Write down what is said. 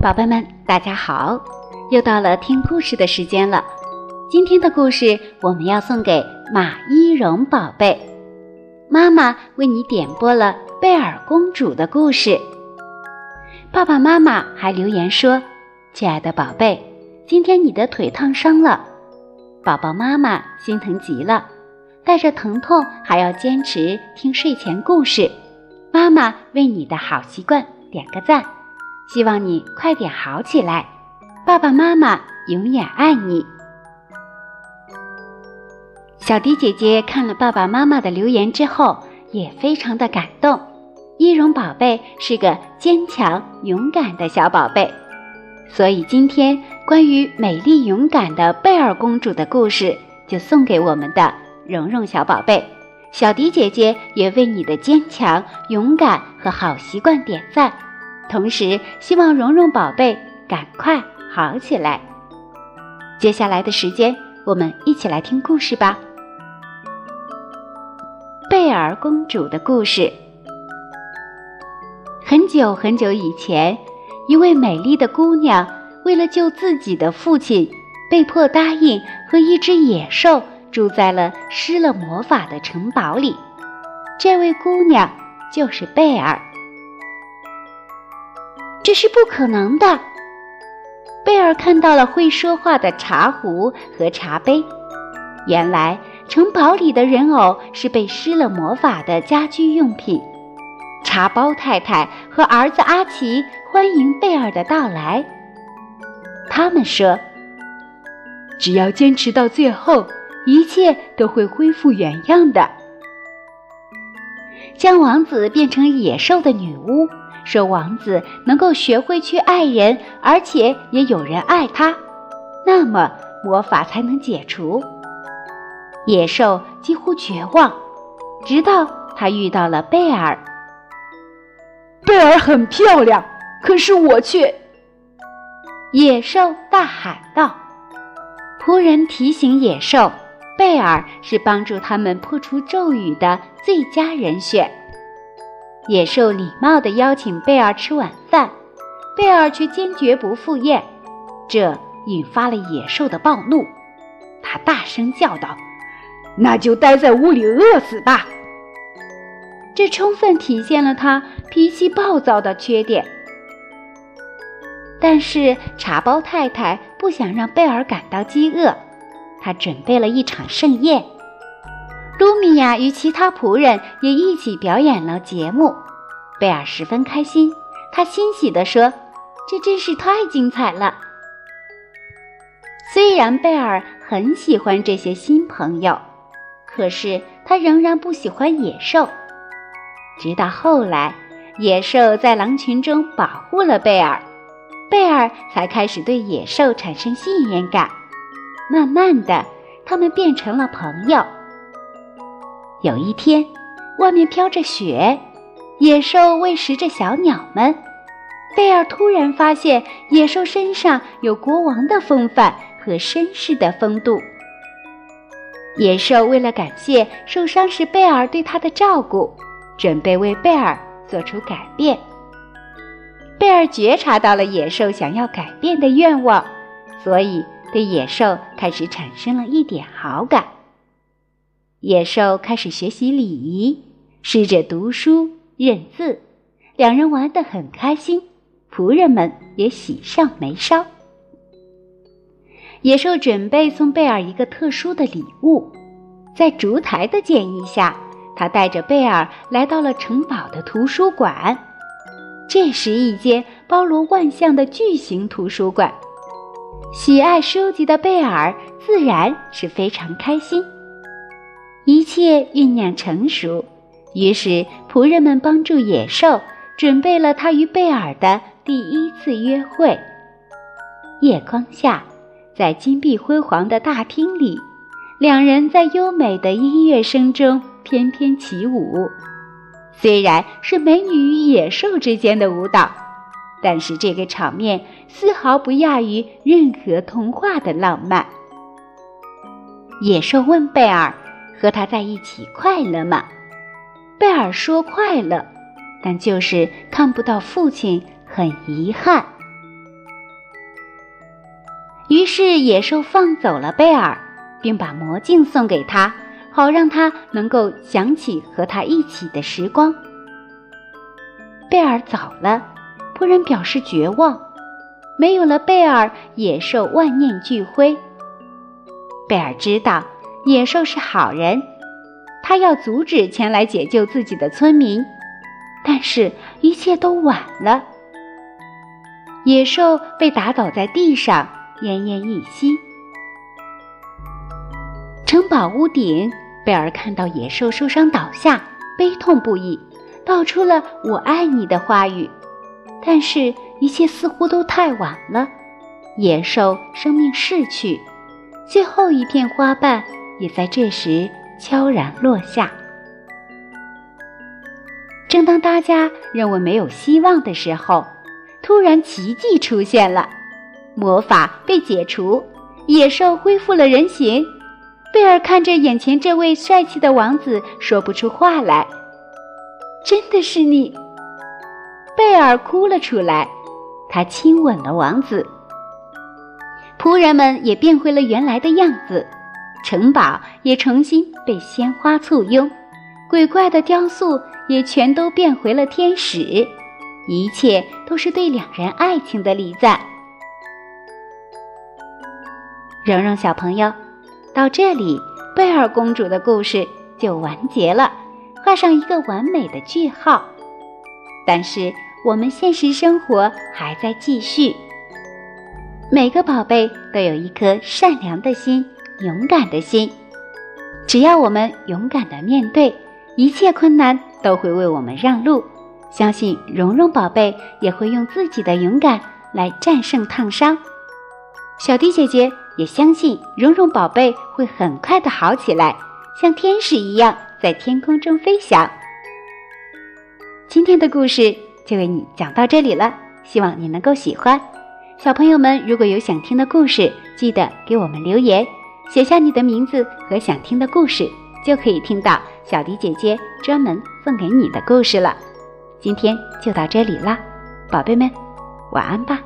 宝贝们，大家好！又到了听故事的时间了。今天的故事我们要送给马一荣宝贝，妈妈为你点播了贝尔公主的故事。爸爸妈妈还留言说：“亲爱的宝贝，今天你的腿烫伤了。”宝宝妈妈心疼极了，带着疼痛还要坚持听睡前故事。妈妈为你的好习惯点个赞。希望你快点好起来，爸爸妈妈永远爱你。小迪姐姐看了爸爸妈妈的留言之后，也非常的感动。伊荣宝贝是个坚强勇敢的小宝贝，所以今天关于美丽勇敢的贝尔公主的故事，就送给我们的蓉蓉小宝贝。小迪姐姐也为你的坚强、勇敢和好习惯点赞。同时，希望蓉蓉宝贝赶快好起来。接下来的时间，我们一起来听故事吧。贝尔公主的故事。很久很久以前，一位美丽的姑娘为了救自己的父亲，被迫答应和一只野兽住在了施了魔法的城堡里。这位姑娘就是贝尔。这是不可能的。贝尔看到了会说话的茶壶和茶杯。原来城堡里的人偶是被施了魔法的家居用品。茶包太太和儿子阿奇欢迎贝尔的到来。他们说：“只要坚持到最后，一切都会恢复原样的。”将王子变成野兽的女巫。说王子能够学会去爱人，而且也有人爱他，那么魔法才能解除。野兽几乎绝望，直到他遇到了贝尔。贝尔很漂亮，可是我却……野兽大喊道。仆人提醒野兽，贝尔是帮助他们破除咒语的最佳人选。野兽礼貌地邀请贝尔吃晚饭，贝尔却坚决不赴宴，这引发了野兽的暴怒。他大声叫道：“那就待在屋里饿死吧！”这充分体现了他脾气暴躁的缺点。但是茶包太太不想让贝尔感到饥饿，他准备了一场盛宴。卢米亚与其他仆人也一起表演了节目，贝尔十分开心。他欣喜地说：“这真是太精彩了！”虽然贝尔很喜欢这些新朋友，可是他仍然不喜欢野兽。直到后来，野兽在狼群中保护了贝尔，贝尔才开始对野兽产生信任感。慢慢的，他们变成了朋友。有一天，外面飘着雪，野兽喂食着小鸟们。贝尔突然发现，野兽身上有国王的风范和绅士的风度。野兽为了感谢受伤时贝尔对他的照顾，准备为贝尔做出改变。贝尔觉察到了野兽想要改变的愿望，所以对野兽开始产生了一点好感。野兽开始学习礼仪，试着读书认字，两人玩得很开心，仆人们也喜上眉梢。野兽准备送贝尔一个特殊的礼物，在烛台的建议下，他带着贝尔来到了城堡的图书馆。这是一间包罗万象的巨型图书馆，喜爱书籍的贝尔自然是非常开心。一切酝酿成熟，于是仆人们帮助野兽准备了他与贝尔的第一次约会。夜光下，在金碧辉煌的大厅里，两人在优美的音乐声中翩翩起舞。虽然是美女与野兽之间的舞蹈，但是这个场面丝毫不亚于任何童话的浪漫。野兽问贝尔。和他在一起快乐吗？贝尔说快乐，但就是看不到父亲，很遗憾。于是野兽放走了贝尔，并把魔镜送给他，好让他能够想起和他一起的时光。贝尔走了，仆人表示绝望。没有了贝尔，野兽万念俱灰。贝尔知道野兽是好人，他要阻止前来解救自己的村民，但是一切都晚了。野兽被打倒在地上，奄奄一息。城堡屋顶，贝尔看到野兽受伤倒下，悲痛不已，道出了“我爱你”的话语，但是。一切似乎都太晚了，野兽生命逝去，最后一片花瓣也在这时悄然落下。正当大家认为没有希望的时候，突然奇迹出现了，魔法被解除，野兽恢复了人形。贝尔看着眼前这位帅气的王子，说不出话来。真的是你，贝尔哭了出来。他亲吻了王子，仆人们也变回了原来的样子，城堡也重新被鲜花簇拥，鬼怪的雕塑也全都变回了天使，一切都是对两人爱情的礼赞。蓉蓉小朋友，到这里，贝尔公主的故事就完结了，画上一个完美的句号。但是。我们现实生活还在继续。每个宝贝都有一颗善良的心、勇敢的心。只要我们勇敢的面对一切困难，都会为我们让路。相信蓉蓉宝贝也会用自己的勇敢来战胜烫伤。小迪姐姐也相信蓉蓉宝贝会很快的好起来，像天使一样在天空中飞翔。今天的故事。就为你讲到这里了，希望你能够喜欢。小朋友们，如果有想听的故事，记得给我们留言，写下你的名字和想听的故事，就可以听到小迪姐姐专门送给你的故事了。今天就到这里了，宝贝们，晚安吧。